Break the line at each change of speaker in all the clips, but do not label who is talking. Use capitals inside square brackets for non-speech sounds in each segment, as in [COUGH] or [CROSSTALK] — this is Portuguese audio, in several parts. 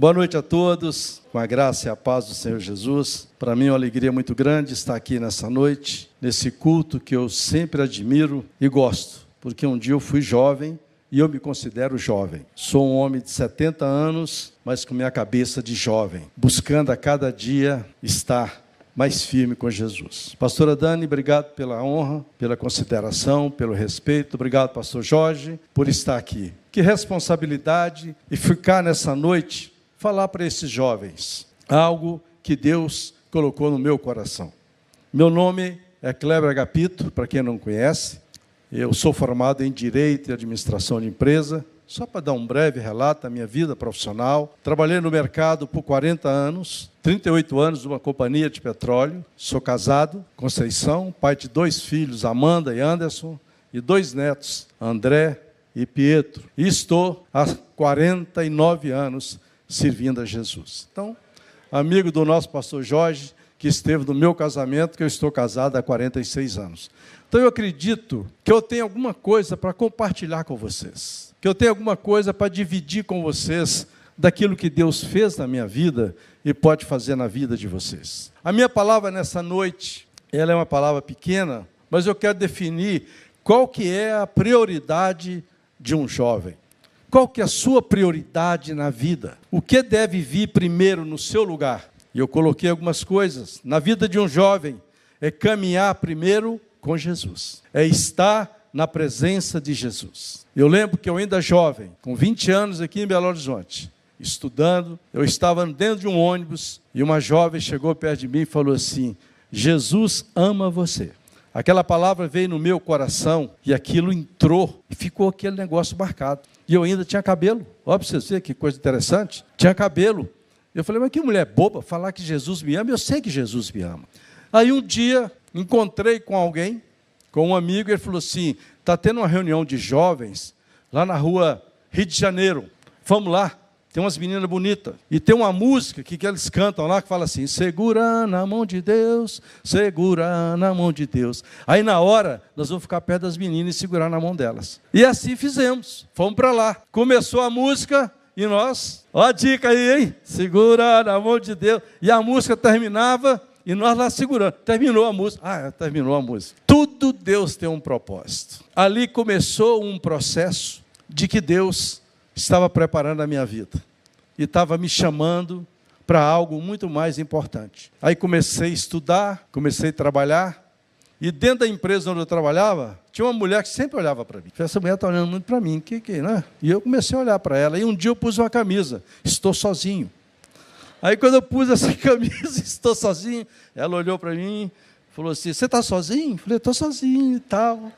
Boa noite a todos, com a graça e a paz do Senhor Jesus. Para mim é uma alegria muito grande estar aqui nessa noite, nesse culto que eu sempre admiro e gosto, porque um dia eu fui jovem e eu me considero jovem. Sou um homem de 70 anos, mas com minha cabeça de jovem, buscando a cada dia estar mais firme com Jesus. Pastora Dani, obrigado pela honra, pela consideração, pelo respeito. Obrigado, pastor Jorge, por estar aqui. Que responsabilidade e ficar nessa noite falar para esses jovens algo que Deus colocou no meu coração. Meu nome é Kleber Agapito, para quem não conhece. Eu sou formado em Direito e Administração de Empresa. Só para dar um breve relato da minha vida profissional. Trabalhei no mercado por 40 anos, 38 anos numa companhia de petróleo. Sou casado, Conceição, pai de dois filhos, Amanda e Anderson, e dois netos, André e Pietro. E estou há 49 anos servindo a Jesus. Então, amigo do nosso pastor Jorge, que esteve no meu casamento, que eu estou casado há 46 anos. Então eu acredito que eu tenho alguma coisa para compartilhar com vocês, que eu tenho alguma coisa para dividir com vocês daquilo que Deus fez na minha vida e pode fazer na vida de vocês. A minha palavra nessa noite, ela é uma palavra pequena, mas eu quero definir qual que é a prioridade de um jovem. Qual que é a sua prioridade na vida? O que deve vir primeiro no seu lugar? E eu coloquei algumas coisas. Na vida de um jovem é caminhar primeiro com Jesus. É estar na presença de Jesus. Eu lembro que eu ainda jovem, com 20 anos aqui em Belo Horizonte, estudando, eu estava dentro de um ônibus e uma jovem chegou perto de mim e falou assim: Jesus ama você. Aquela palavra veio no meu coração e aquilo entrou e ficou aquele negócio marcado. E eu ainda tinha cabelo. Olha para vocês verem que coisa interessante. Tinha cabelo. Eu falei, mas que mulher boba falar que Jesus me ama. Eu sei que Jesus me ama. Aí um dia encontrei com alguém, com um amigo, e ele falou assim: está tendo uma reunião de jovens lá na rua Rio de Janeiro. Vamos lá. Tem umas meninas bonitas. E tem uma música que, que eles cantam lá que fala assim: segura na mão de Deus, segura na mão de Deus. Aí na hora, nós vamos ficar perto das meninas e segurar na mão delas. E assim fizemos. Fomos para lá. Começou a música e nós, ó a dica aí, hein? Segura na mão de Deus. E a música terminava e nós lá segurando. Terminou a música. Ah, terminou a música. Tudo Deus tem um propósito. Ali começou um processo de que Deus estava preparando a minha vida e estava me chamando para algo muito mais importante. Aí comecei a estudar, comecei a trabalhar, e dentro da empresa onde eu trabalhava, tinha uma mulher que sempre olhava para mim. Essa mulher está olhando muito para mim, que que, né? E eu comecei a olhar para ela, e um dia eu pus uma camisa, estou sozinho. Aí quando eu pus essa [LAUGHS] camisa, estou sozinho, ela olhou para mim, falou assim: "Você está sozinho?" Eu falei: "Estou sozinho e tal."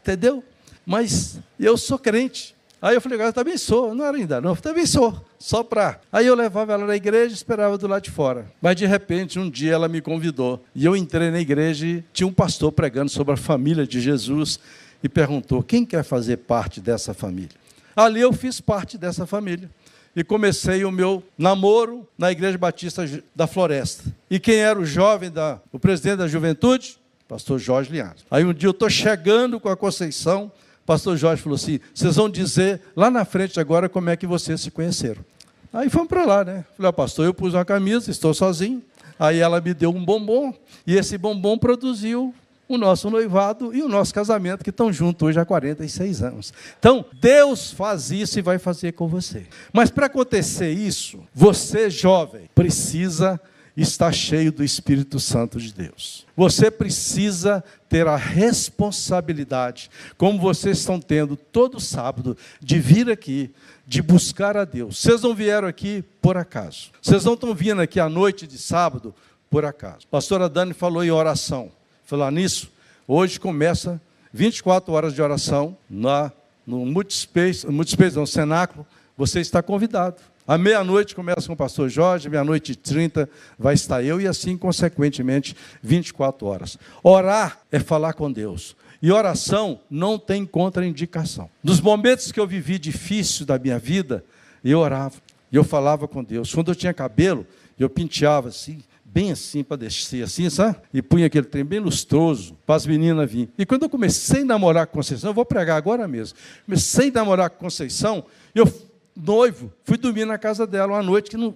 Entendeu? Mas eu sou crente. Aí eu falei, eu também sou. Não era ainda, não. Eu também sou. Só para. Aí eu levava ela na igreja e esperava do lado de fora. Mas de repente, um dia ela me convidou. E eu entrei na igreja e tinha um pastor pregando sobre a família de Jesus e perguntou: quem quer fazer parte dessa família? Ali eu fiz parte dessa família. E comecei o meu namoro na Igreja Batista da Floresta. E quem era o jovem, da, o presidente da juventude? Pastor Jorge Linhares. Aí um dia eu estou chegando com a Conceição pastor Jorge falou assim: vocês vão dizer lá na frente agora como é que vocês se conheceram. Aí fomos para lá, né? Falei, pastor, eu pus uma camisa, estou sozinho. Aí ela me deu um bombom, e esse bombom produziu o nosso noivado e o nosso casamento, que estão juntos hoje há 46 anos. Então, Deus faz isso e vai fazer com você. Mas para acontecer isso, você, jovem, precisa está cheio do Espírito Santo de Deus. Você precisa ter a responsabilidade, como vocês estão tendo todo sábado, de vir aqui, de buscar a Deus. Vocês não vieram aqui por acaso. Vocês não estão vindo aqui à noite de sábado por acaso. A pastora Dani falou em oração. Falar nisso, hoje começa 24 horas de oração na, no Multispace, Multispace, no Cenáculo. Você está convidado. À meia-noite começa com o pastor Jorge, meia-noite e trinta vai estar eu, e assim, consequentemente, 24 horas. Orar é falar com Deus. E oração não tem contraindicação. Nos momentos que eu vivi difícil da minha vida, eu orava, e eu falava com Deus. Quando eu tinha cabelo, eu penteava assim, bem assim para descer assim, sabe? E punha aquele trem bem lustroso para as meninas virem. E quando eu comecei a namorar com Conceição, eu vou pregar agora mesmo. Comecei a namorar com Conceição, eu noivo, fui dormir na casa dela uma noite que não,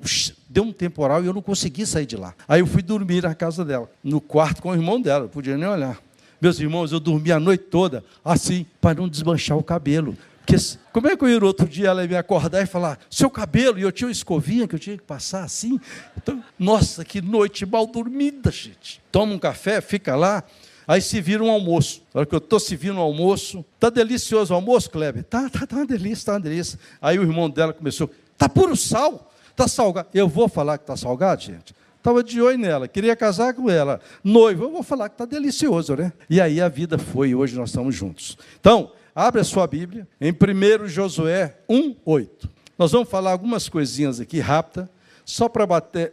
deu um temporal e eu não consegui sair de lá. Aí eu fui dormir na casa dela, no quarto com o irmão dela, não podia nem olhar. Meus irmãos, eu dormi a noite toda assim, para não desmanchar o cabelo. Porque, como é que eu ia outro dia ela ia me acordar e falar, seu cabelo, e eu tinha uma escovinha que eu tinha que passar assim? Então, nossa, que noite mal dormida, gente. Toma um café, fica lá, aí se vira um almoço. Na hora que eu estou servindo um almoço, tá delicioso o almoço, Kleber? Tá, tá, tá uma delícia, tá uma delícia. Aí o irmão dela começou, tá puro sal, tá salgado. Eu vou falar que tá salgado, gente? Estava de olho nela, queria casar com ela. Noivo, eu vou falar que está delicioso, né? E aí a vida foi, hoje nós estamos juntos. Então, abre a sua Bíblia em 1 Josué 1, 8. Nós vamos falar algumas coisinhas aqui rápida, só para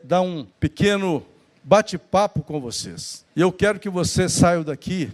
dar um pequeno bate-papo com vocês. E eu quero que vocês saiam daqui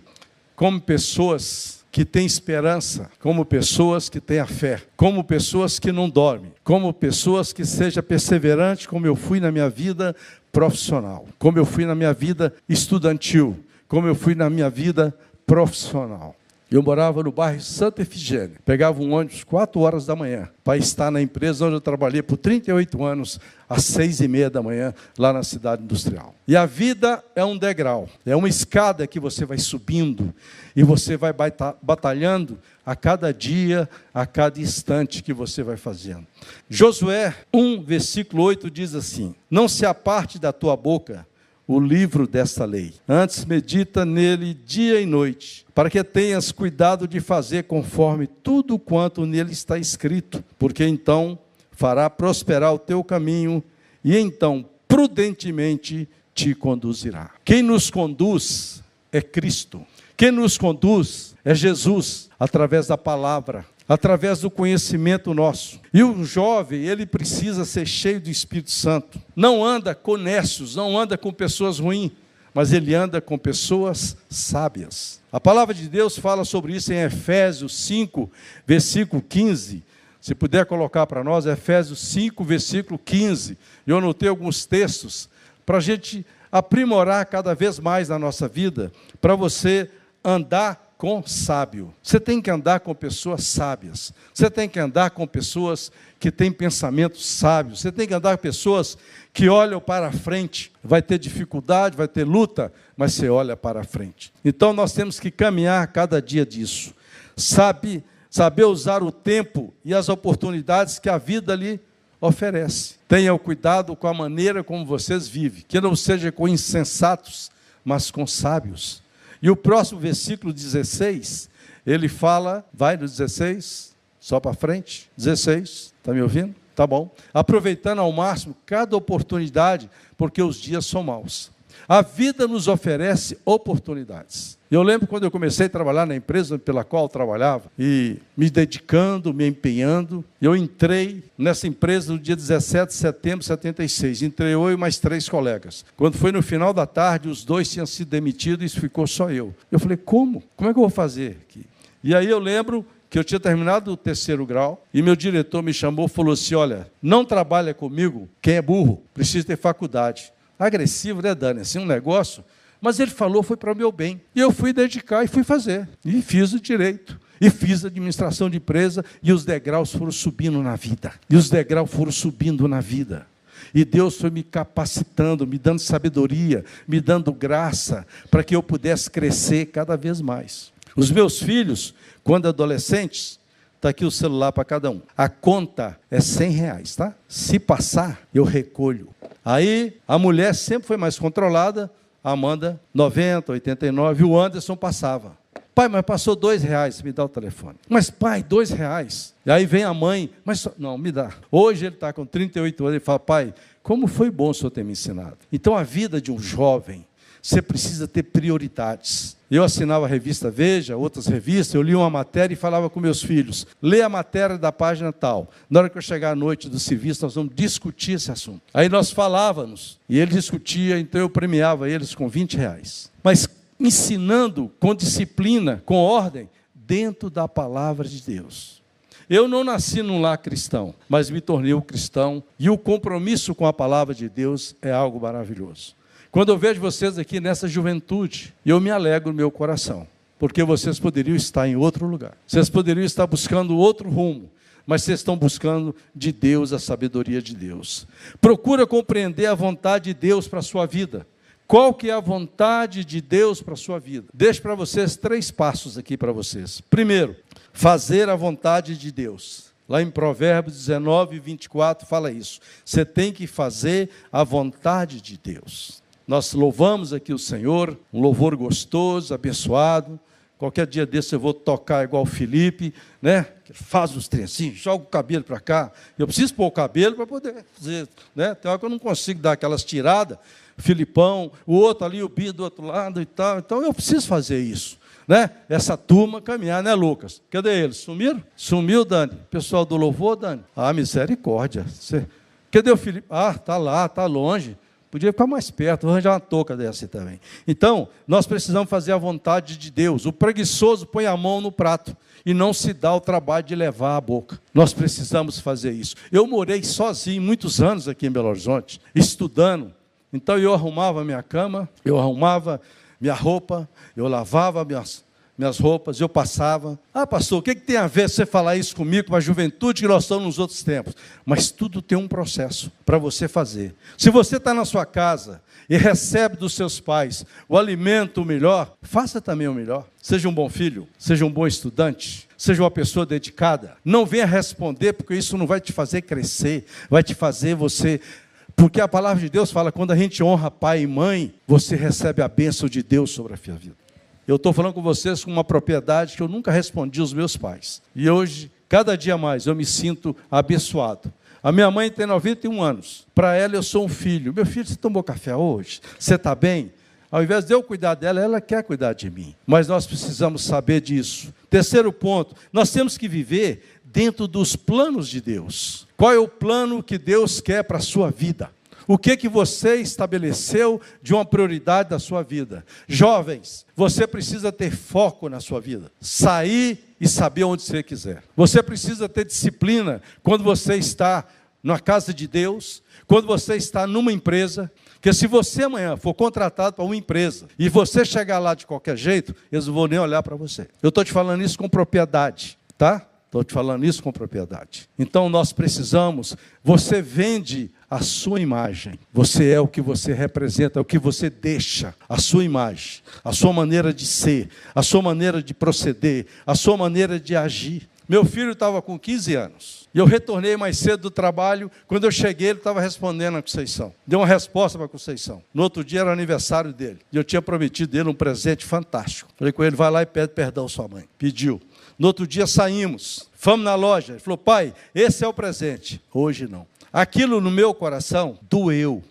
como pessoas que têm esperança, como pessoas que têm a fé, como pessoas que não dormem, como pessoas que sejam perseverantes, como eu fui na minha vida profissional, como eu fui na minha vida estudantil, como eu fui na minha vida profissional. Eu morava no bairro Santa Efigênia. Pegava um ônibus 4 horas da manhã para estar na empresa onde eu trabalhei por 38 anos, às 6 e meia da manhã, lá na cidade industrial. E a vida é um degrau, é uma escada que você vai subindo e você vai batalhando a cada dia, a cada instante que você vai fazendo. Josué 1, versículo 8 diz assim: Não se aparte da tua boca o livro desta lei. Antes medita nele dia e noite, para que tenhas cuidado de fazer conforme tudo quanto nele está escrito, porque então fará prosperar o teu caminho e então prudentemente te conduzirá. Quem nos conduz é Cristo. Quem nos conduz é Jesus, através da palavra, através do conhecimento nosso. E o jovem, ele precisa ser cheio do Espírito Santo. Não anda com nécios, não anda com pessoas ruins, mas ele anda com pessoas sábias. A palavra de Deus fala sobre isso em Efésios 5, versículo 15. Se puder colocar para nós, Efésios 5, versículo 15. Eu anotei alguns textos para a gente aprimorar cada vez mais na nossa vida, para você andar com sábio. Você tem que andar com pessoas sábias. Você tem que andar com pessoas que têm pensamentos sábios. Você tem que andar com pessoas que olham para frente. Vai ter dificuldade, vai ter luta, mas você olha para frente. Então nós temos que caminhar cada dia disso. Sabe, saber usar o tempo e as oportunidades que a vida lhe oferece. Tenha cuidado com a maneira como vocês vivem, que não seja com insensatos, mas com sábios. E o próximo versículo 16, ele fala, vai no 16, só para frente, 16, está me ouvindo? Tá bom. Aproveitando ao máximo cada oportunidade, porque os dias são maus. A vida nos oferece oportunidades. Eu lembro quando eu comecei a trabalhar na empresa pela qual eu trabalhava, e me dedicando, me empenhando, eu entrei nessa empresa no dia 17 de setembro de 76. Entrei eu e mais três colegas. Quando foi no final da tarde, os dois tinham sido demitidos e ficou só eu. Eu falei, como? Como é que eu vou fazer aqui? E aí eu lembro que eu tinha terminado o terceiro grau e meu diretor me chamou e falou assim: Olha, não trabalha comigo quem é burro, precisa ter faculdade. Agressivo, né, Dani? Assim, um negócio. Mas ele falou, foi para o meu bem. E eu fui dedicar e fui fazer. E fiz o direito. E fiz administração de empresa. E os degraus foram subindo na vida. E os degraus foram subindo na vida. E Deus foi me capacitando, me dando sabedoria, me dando graça, para que eu pudesse crescer cada vez mais. Os meus filhos, quando adolescentes, está aqui o celular para cada um. A conta é 100 reais, tá? Se passar, eu recolho. Aí a mulher sempre foi mais controlada, a Amanda, 90, 89, o Anderson passava. Pai, mas passou dois reais, me dá o telefone. Mas pai, dois reais. E aí vem a mãe, mas não, me dá. Hoje ele está com 38 anos e fala, pai, como foi bom o senhor ter me ensinado. Então a vida de um jovem, você precisa ter prioridades. Eu assinava a revista Veja, outras revistas, eu li uma matéria e falava com meus filhos: lê a matéria da página tal. Na hora que eu chegar à noite do serviço, nós vamos discutir esse assunto. Aí nós falávamos, e ele discutia, então eu premiava eles com 20 reais. Mas ensinando com disciplina, com ordem, dentro da palavra de Deus. Eu não nasci num lar cristão, mas me tornei um cristão, e o compromisso com a palavra de Deus é algo maravilhoso. Quando eu vejo vocês aqui nessa juventude, eu me alegro no meu coração, porque vocês poderiam estar em outro lugar, vocês poderiam estar buscando outro rumo, mas vocês estão buscando de Deus a sabedoria de Deus. Procura compreender a vontade de Deus para a sua vida. Qual que é a vontade de Deus para a sua vida? Deixo para vocês três passos aqui para vocês. Primeiro, fazer a vontade de Deus. Lá em Provérbios 19, 24 fala isso. Você tem que fazer a vontade de Deus. Nós louvamos aqui o Senhor, um louvor gostoso, abençoado. Qualquer dia desse eu vou tocar igual o Felipe, né? Faz os trencinhos, joga o cabelo para cá. Eu preciso pôr o cabelo para poder fazer, né? Tem hora que eu não consigo dar aquelas tiradas. Filipão, o outro ali, o Bi do outro lado e tal. Então eu preciso fazer isso. Né? Essa turma caminhar, né, Lucas? Cadê eles? Sumiram? Sumiu, Dani? Pessoal do louvor, Dani? Ah, misericórdia. Cadê o Felipe? Ah, tá lá, tá longe. Podia ficar mais perto, arranjar uma touca dessa também. Então, nós precisamos fazer a vontade de Deus. O preguiçoso põe a mão no prato e não se dá o trabalho de levar a boca. Nós precisamos fazer isso. Eu morei sozinho muitos anos aqui em Belo Horizonte, estudando. Então eu arrumava minha cama, eu arrumava minha roupa, eu lavava minhas minhas roupas, eu passava. Ah, pastor, o que, que tem a ver você falar isso comigo, com a juventude que nós estamos nos outros tempos? Mas tudo tem um processo para você fazer. Se você está na sua casa e recebe dos seus pais o alimento melhor, faça também o melhor. Seja um bom filho, seja um bom estudante, seja uma pessoa dedicada. Não venha responder, porque isso não vai te fazer crescer, vai te fazer você porque a palavra de Deus fala: quando a gente honra pai e mãe, você recebe a bênção de Deus sobre a sua vida. Eu estou falando com vocês com uma propriedade que eu nunca respondi aos meus pais. E hoje, cada dia mais, eu me sinto abençoado. A minha mãe tem 91 anos. Para ela, eu sou um filho. Meu filho, você tomou café hoje? Você está bem? Ao invés de eu cuidar dela, ela quer cuidar de mim. Mas nós precisamos saber disso. Terceiro ponto: nós temos que viver dentro dos planos de Deus. Qual é o plano que Deus quer para a sua vida? O que que você estabeleceu de uma prioridade da sua vida? Jovens, você precisa ter foco na sua vida. Sair e saber onde você quiser. Você precisa ter disciplina quando você está na casa de Deus, quando você está numa empresa, que se você amanhã for contratado para uma empresa e você chegar lá de qualquer jeito, eles não vão nem olhar para você. Eu estou te falando isso com propriedade, tá? Estou te falando isso com propriedade. Então nós precisamos, você vende a sua imagem. Você é o que você representa, é o que você deixa, a sua imagem, a sua maneira de ser, a sua maneira de proceder, a sua maneira de agir. Meu filho estava com 15 anos. E eu retornei mais cedo do trabalho. Quando eu cheguei, ele estava respondendo a Conceição. Deu uma resposta para a Conceição. No outro dia era aniversário dele. E eu tinha prometido ele um presente fantástico. Falei com ele: vai lá e pede perdão à sua mãe. Pediu. No outro dia saímos. Fomos na loja. Ele falou: pai, esse é o presente. Hoje não. Aquilo no meu coração doeu.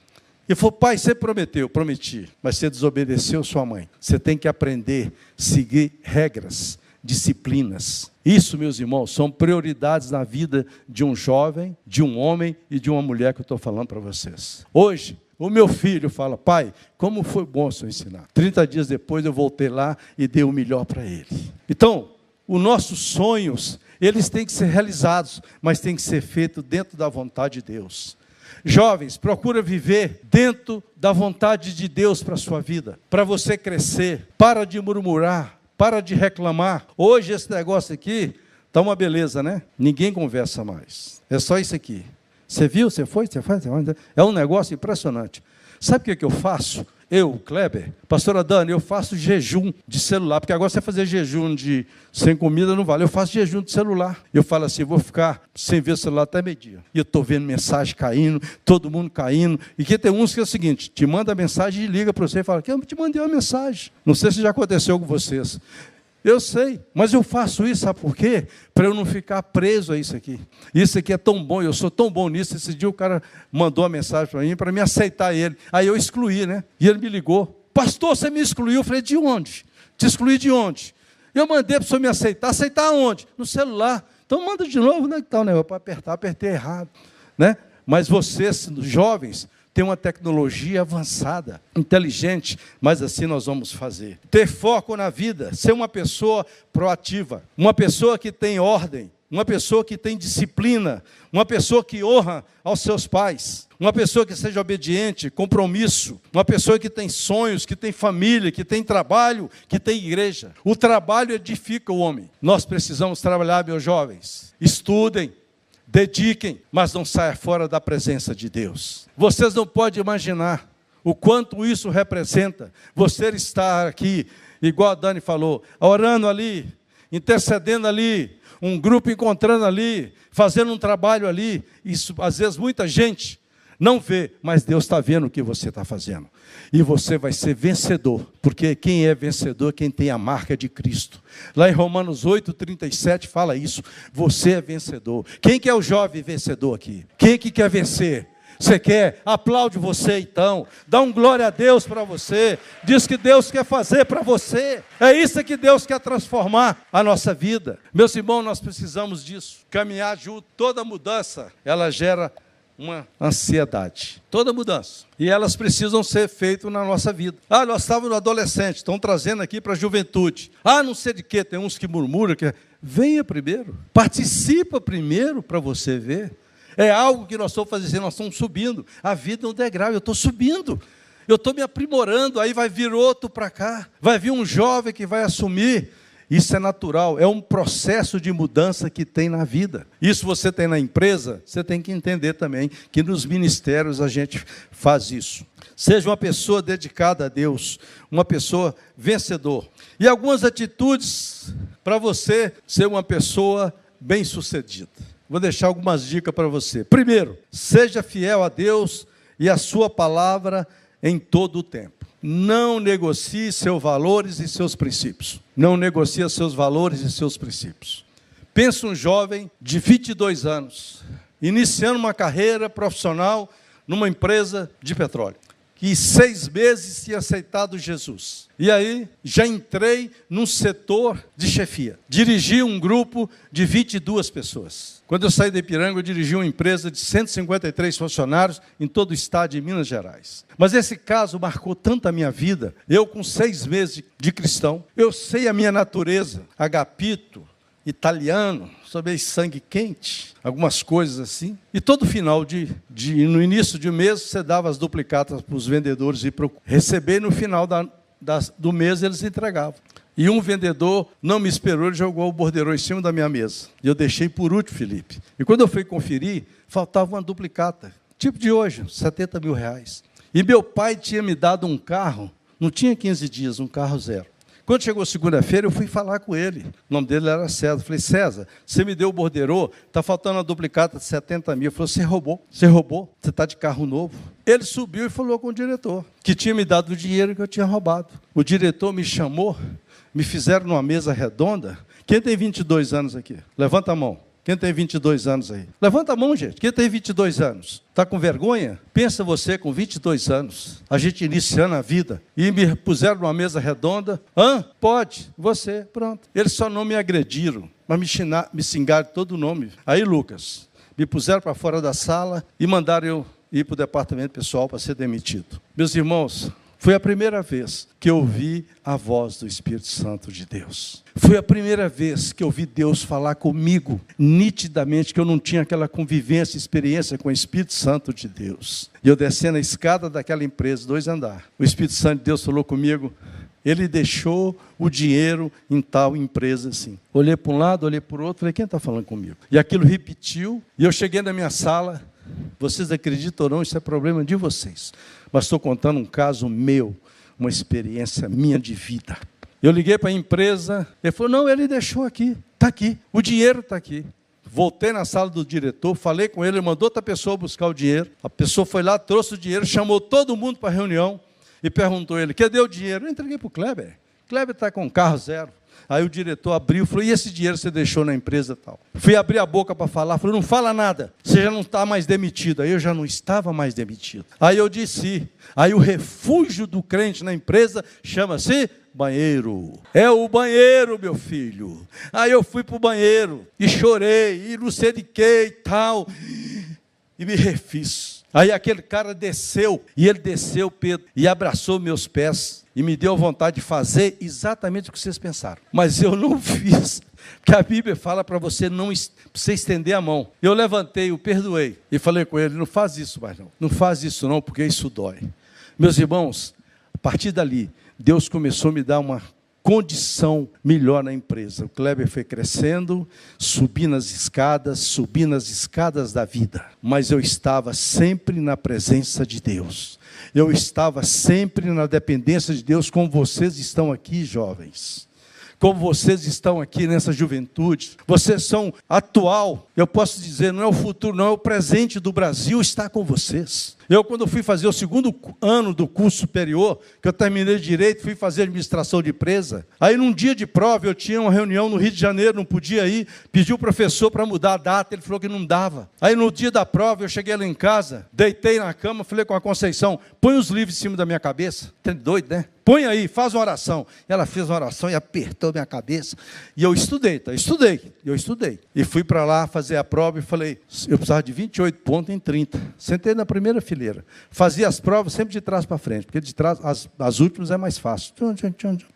E falou, pai, você prometeu, prometi, mas você desobedeceu sua mãe. Você tem que aprender, seguir regras, disciplinas. Isso, meus irmãos, são prioridades na vida de um jovem, de um homem e de uma mulher que eu estou falando para vocês. Hoje, o meu filho fala, pai, como foi bom o senhor ensinar. 30 dias depois eu voltei lá e dei o melhor para ele. Então, os nossos sonhos, eles têm que ser realizados, mas têm que ser feitos dentro da vontade de Deus. Jovens, procura viver dentro da vontade de Deus para a sua vida, para você crescer. Para de murmurar, para de reclamar. Hoje esse negócio aqui está uma beleza, né? Ninguém conversa mais. É só isso aqui. Você viu? Você foi? Você faz? É um negócio impressionante. Sabe o que, é que eu faço? Eu, Kleber, pastora Dani, eu faço jejum de celular, porque agora você fazer jejum de sem comida não vale. Eu faço jejum de celular. Eu falo assim, vou ficar sem ver celular até meio-dia. E eu estou vendo mensagem caindo, todo mundo caindo. E que tem uns que é o seguinte: te manda mensagem e liga para você e fala que eu te mandei uma mensagem. Não sei se já aconteceu com vocês. Eu sei, mas eu faço isso, sabe por quê? Para eu não ficar preso a isso aqui. Isso aqui é tão bom, eu sou tão bom nisso. Esse dia o cara mandou uma mensagem para mim, para me aceitar ele. Aí eu excluí, né? E ele me ligou. Pastor, você me excluiu. Eu falei, de onde? Te excluí de onde? Eu mandei para o senhor me aceitar. Aceitar onde? No celular. Então manda de novo, né? Então, né? Para apertar, apertei errado. Né? Mas vocês, jovens, ter uma tecnologia avançada, inteligente, mas assim nós vamos fazer. Ter foco na vida, ser uma pessoa proativa, uma pessoa que tem ordem, uma pessoa que tem disciplina, uma pessoa que honra aos seus pais, uma pessoa que seja obediente, compromisso, uma pessoa que tem sonhos, que tem família, que tem trabalho, que tem igreja. O trabalho edifica o homem. Nós precisamos trabalhar, meus jovens. Estudem, dediquem, mas não saia fora da presença de Deus. Vocês não podem imaginar o quanto isso representa. Você estar aqui, igual a Dani falou, orando ali, intercedendo ali, um grupo encontrando ali, fazendo um trabalho ali. Isso, às vezes, muita gente não vê, mas Deus está vendo o que você está fazendo. E você vai ser vencedor, porque quem é vencedor é quem tem a marca de Cristo. Lá em Romanos 8, 37 fala isso. Você é vencedor. Quem que é o jovem vencedor aqui? Quem que quer vencer? Você quer? Aplaude você então. Dá um glória a Deus para você. Diz que Deus quer fazer para você. É isso que Deus quer transformar a nossa vida. Meus irmãos, nós precisamos disso. Caminhar junto. Toda mudança, ela gera uma ansiedade. Toda mudança. E elas precisam ser feitas na nossa vida. Ah, nós estávamos no adolescente, estão trazendo aqui para a juventude. Ah, não sei de quê, tem uns que murmuram que venha primeiro. Participa primeiro para você ver. É algo que nós estamos fazendo, nós estamos subindo. A vida é um degrau, eu estou subindo. Eu estou me aprimorando, aí vai vir outro para cá. Vai vir um jovem que vai assumir isso é natural, é um processo de mudança que tem na vida. Isso você tem na empresa, você tem que entender também que nos ministérios a gente faz isso. Seja uma pessoa dedicada a Deus, uma pessoa vencedor. E algumas atitudes para você ser uma pessoa bem-sucedida. Vou deixar algumas dicas para você. Primeiro, seja fiel a Deus e a sua palavra em todo o tempo não negocie seus valores e seus princípios. Não negocie seus valores e seus princípios. Pensa um jovem de 22 anos, iniciando uma carreira profissional numa empresa de petróleo que seis meses tinha aceitado Jesus. E aí já entrei num setor de chefia. Dirigi um grupo de 22 pessoas. Quando eu saí de Ipiranga, eu dirigi uma empresa de 153 funcionários em todo o estado de Minas Gerais. Mas esse caso marcou tanto a minha vida. Eu, com seis meses de cristão, eu sei a minha natureza, agapito, italiano, sobre sangue quente, algumas coisas assim. E todo final de, de no início de mês, você dava as duplicatas para os vendedores e para receber, no final da, da, do mês eles entregavam. E um vendedor não me esperou, ele jogou o borderô em cima da minha mesa. E eu deixei por último, Felipe. E quando eu fui conferir, faltava uma duplicata, tipo de hoje, 70 mil reais. E meu pai tinha me dado um carro, não tinha 15 dias, um carro zero. Quando chegou segunda-feira, eu fui falar com ele. O nome dele era César. falei, César, você me deu o borderô, está faltando uma duplicata de 70 mil. Ele falou, você roubou, você roubou, você está de carro novo. Ele subiu e falou com o diretor, que tinha me dado o dinheiro que eu tinha roubado. O diretor me chamou, me fizeram numa mesa redonda. Quem tem 22 anos aqui? Levanta a mão. Quem tem 22 anos aí? Levanta a mão, gente. Quem tem 22 anos? Está com vergonha? Pensa você com 22 anos, a gente iniciando a vida, e me puseram numa mesa redonda. Hã? Pode, você, pronto. Eles só não me agrediram, mas me, xingar, me xingaram todo o nome. Aí, Lucas, me puseram para fora da sala e mandaram eu ir para o departamento pessoal para ser demitido. Meus irmãos, foi a primeira vez que eu ouvi a voz do Espírito Santo de Deus. Foi a primeira vez que eu ouvi Deus falar comigo, nitidamente, que eu não tinha aquela convivência, experiência com o Espírito Santo de Deus. E eu descendo a escada daquela empresa, dois andares. O Espírito Santo de Deus falou comigo, ele deixou o dinheiro em tal empresa assim. Olhei para um lado, olhei para o outro, falei, quem está falando comigo? E aquilo repetiu, e eu cheguei na minha sala, vocês acreditam ou não, isso é problema de vocês. Mas estou contando um caso meu, uma experiência minha de vida. Eu liguei para a empresa, ele falou: não, ele deixou aqui, está aqui, o dinheiro está aqui. Voltei na sala do diretor, falei com ele, ele mandou outra pessoa buscar o dinheiro. A pessoa foi lá, trouxe o dinheiro, chamou todo mundo para a reunião e perguntou ele: cadê o dinheiro? Eu entreguei para o Kleber. Kleber está com carro zero. Aí o diretor abriu e falou: E esse dinheiro você deixou na empresa tal? Fui abrir a boca para falar, falou: Não fala nada, você já não está mais demitido. Aí eu já não estava mais demitido. Aí eu disse: Aí o refúgio do crente na empresa chama-se banheiro. É o banheiro, meu filho. Aí eu fui para o banheiro e chorei, e não sei de que e tal, e me refiz. Aí aquele cara desceu, e ele desceu, Pedro, e abraçou meus pés e me deu vontade de fazer exatamente o que vocês pensaram. Mas eu não [LAUGHS] fiz, porque a Bíblia fala para você não você estender a mão. Eu levantei, o perdoei e falei com ele: não faz isso mais não, não faz isso não, porque isso dói. Meus irmãos, a partir dali, Deus começou a me dar uma condição melhor na empresa. O Kleber foi crescendo, subi nas escadas, subi nas escadas da vida, mas eu estava sempre na presença de Deus. Eu estava sempre na dependência de Deus, como vocês estão aqui, jovens como vocês estão aqui nessa juventude. Vocês são atual, eu posso dizer, não é o futuro, não é o presente do Brasil está com vocês. Eu, quando fui fazer o segundo ano do curso superior, que eu terminei direito, fui fazer administração de empresa. Aí, num dia de prova, eu tinha uma reunião no Rio de Janeiro, não podia ir. Pedi o professor para mudar a data, ele falou que não dava. Aí, no dia da prova, eu cheguei lá em casa, deitei na cama, falei com a Conceição: põe os livros em cima da minha cabeça. Tem doido, né? Põe aí, faz uma oração. Ela fez uma oração e apertou minha cabeça. E eu estudei, tá? estudei, eu estudei. E fui para lá fazer a prova e falei, eu precisava de 28 pontos em 30. Sentei na primeira Fazia as provas sempre de trás para frente, porque de trás, as, as últimas é mais fácil.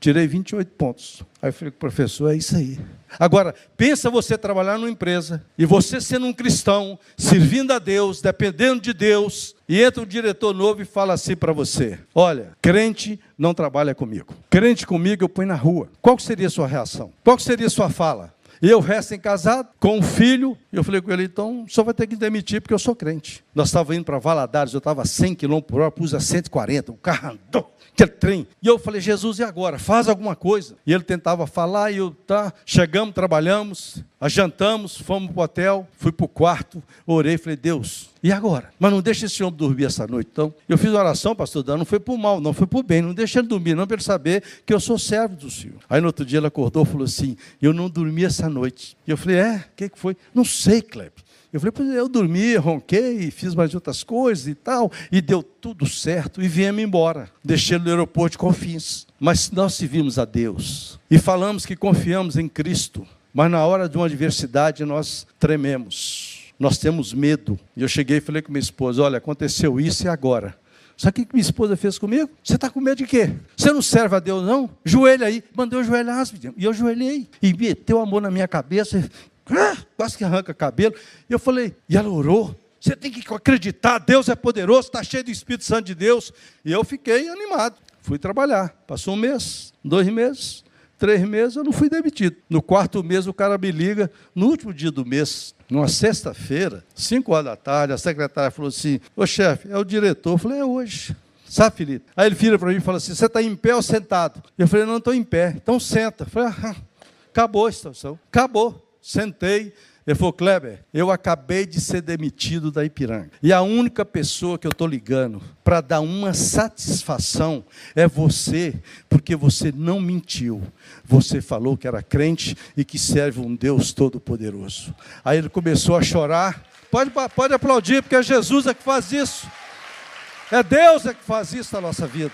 Tirei 28 pontos. Aí eu falei, professor, é isso aí. Agora, pensa você trabalhar numa empresa e você sendo um cristão, servindo a Deus, dependendo de Deus, e entra um diretor novo e fala assim para você: Olha, crente não trabalha comigo. Crente comigo eu ponho na rua. Qual seria a sua reação? Qual seria a sua fala? E eu recém-casado, com um filho, e eu falei com ele, então, só vai ter que demitir, porque eu sou crente. Nós estávamos indo para Valadares, eu estava a 100 km por hora, pus a 140, o carro andou, aquele trem. E eu falei, Jesus, e agora? Faz alguma coisa. E ele tentava falar, e eu, tá, chegamos, trabalhamos, jantamos, fomos para o hotel, fui para o quarto, orei, falei, Deus, e agora? Mas não deixa esse homem dormir essa noite, então. Eu fiz oração, pastor Dan, não foi por mal, não foi por bem, não deixa ele dormir, não para ele saber que eu sou servo do Senhor. Aí no outro dia ele acordou e falou assim, eu não dormi essa noite. E eu falei, é, o que, que foi? Não sei, Kleber. Eu falei, pois eu dormi, ronquei, fiz mais outras coisas e tal, e deu tudo certo, e viemos embora. Deixei no aeroporto de Confins. Mas nós servimos a Deus e falamos que confiamos em Cristo, mas na hora de uma adversidade nós trememos, nós temos medo. E eu cheguei e falei com minha esposa: olha, aconteceu isso e agora? Sabe o que minha esposa fez comigo? Você está com medo de quê? Você não serve a Deus, não? Joelha aí. Mandou joelhar, e eu joelhei. E meteu a mão na minha cabeça quase que arranca cabelo. E eu falei, e ela orou. Você tem que acreditar, Deus é poderoso, está cheio do Espírito Santo de Deus. E eu fiquei animado. Fui trabalhar. Passou um mês, dois meses, três meses, eu não fui demitido. No quarto mês, o cara me liga, no último dia do mês, numa sexta-feira, cinco horas da tarde, a secretária falou assim: Ô chefe, é o diretor. Eu falei: é hoje. Sabe, Felipe? Aí ele vira para mim e fala assim: Você está em pé ou sentado? Eu falei: Não, estou em pé. Então senta. Eu falei: ah, Acabou a situação. Acabou sentei. Ele falou, Kleber, eu acabei de ser demitido da Ipiranga. E a única pessoa que eu estou ligando para dar uma satisfação é você, porque você não mentiu. Você falou que era crente e que serve um Deus Todo-Poderoso. Aí ele começou a chorar. Pode, pode aplaudir, porque é Jesus é que faz isso. É Deus é que faz isso na nossa vida.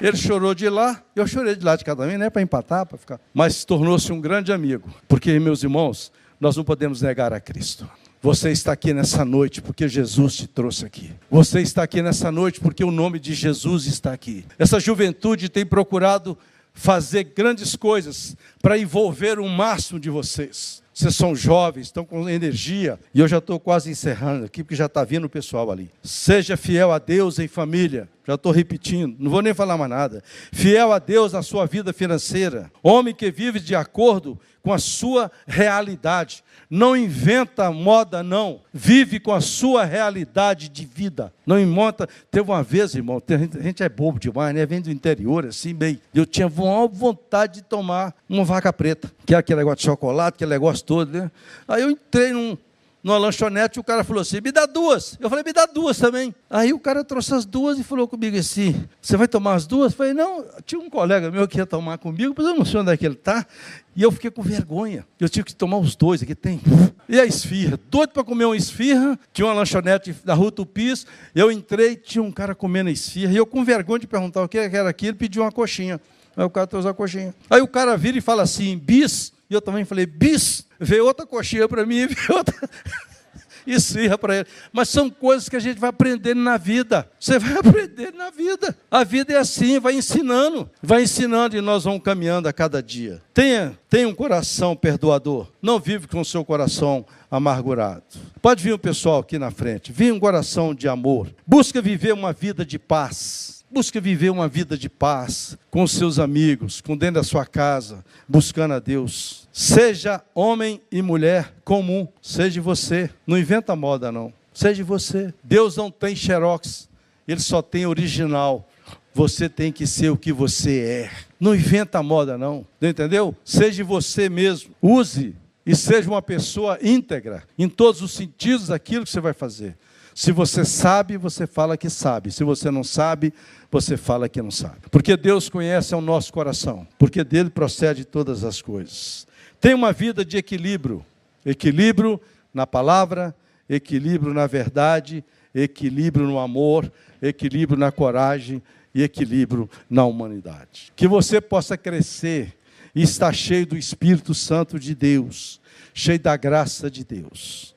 Ele chorou de lá, eu chorei de lá de cada um, não é para empatar, para ficar. Mas tornou-se um grande amigo, porque, meus irmãos, nós não podemos negar a Cristo. Você está aqui nessa noite porque Jesus te trouxe aqui. Você está aqui nessa noite porque o nome de Jesus está aqui. Essa juventude tem procurado fazer grandes coisas para envolver o máximo de vocês. Vocês são jovens, estão com energia. E eu já estou quase encerrando aqui, porque já está vindo o pessoal ali. Seja fiel a Deus em família. Já estou repetindo, não vou nem falar mais nada. Fiel a Deus na sua vida financeira. Homem que vive de acordo com a sua realidade. Não inventa moda, não. Vive com a sua realidade de vida. Não monta. Teve uma vez, irmão, a gente é bobo demais, né? Vem do interior, assim, bem. Eu tinha vontade de tomar uma vaca preta, que é aquele negócio de chocolate, aquele negócio todo, né? Aí eu entrei num, numa lanchonete, o cara falou assim: me dá duas. Eu falei: me dá duas também. Aí o cara trouxe as duas e falou comigo assim: você vai tomar as duas? Eu falei: não, tinha um colega meu que ia tomar comigo, mas eu não sei onde é que ele está. E eu fiquei com vergonha. Eu tive que tomar os dois, aqui tem. E a esfirra, doido para comer uma esfirra. Tinha uma lanchonete da Rua Tupis. Eu entrei, tinha um cara comendo esfirra. E eu, com vergonha de perguntar o que era aquilo, pedi uma coxinha. Aí o cara trouxe a coxinha. Aí o cara vira e fala assim: bis. E eu também falei: bis veio outra coxinha para mim, [LAUGHS] veio outra esfirra para ele. Mas são coisas que a gente vai aprendendo na vida. Você vai [LAUGHS] aprendendo na vida. A vida é assim, vai ensinando, vai ensinando e nós vamos caminhando a cada dia. Tenha, tenha um coração perdoador. Não vive com o seu coração amargurado. Pode vir o pessoal aqui na frente. Vem um coração de amor. Busca viver uma vida de paz. Busque viver uma vida de paz com os seus amigos, com dentro da sua casa, buscando a Deus. Seja homem e mulher comum, seja você. Não inventa moda, não. Seja você. Deus não tem xerox, ele só tem original. Você tem que ser o que você é. Não inventa moda, não. Entendeu? Seja você mesmo. Use e seja uma pessoa íntegra em todos os sentidos daquilo que você vai fazer. Se você sabe, você fala que sabe. Se você não sabe, você fala que não sabe. Porque Deus conhece o nosso coração. Porque dele procede todas as coisas. Tem uma vida de equilíbrio. Equilíbrio na palavra, equilíbrio na verdade, equilíbrio no amor, equilíbrio na coragem e equilíbrio na humanidade. Que você possa crescer e estar cheio do Espírito Santo de Deus, cheio da graça de Deus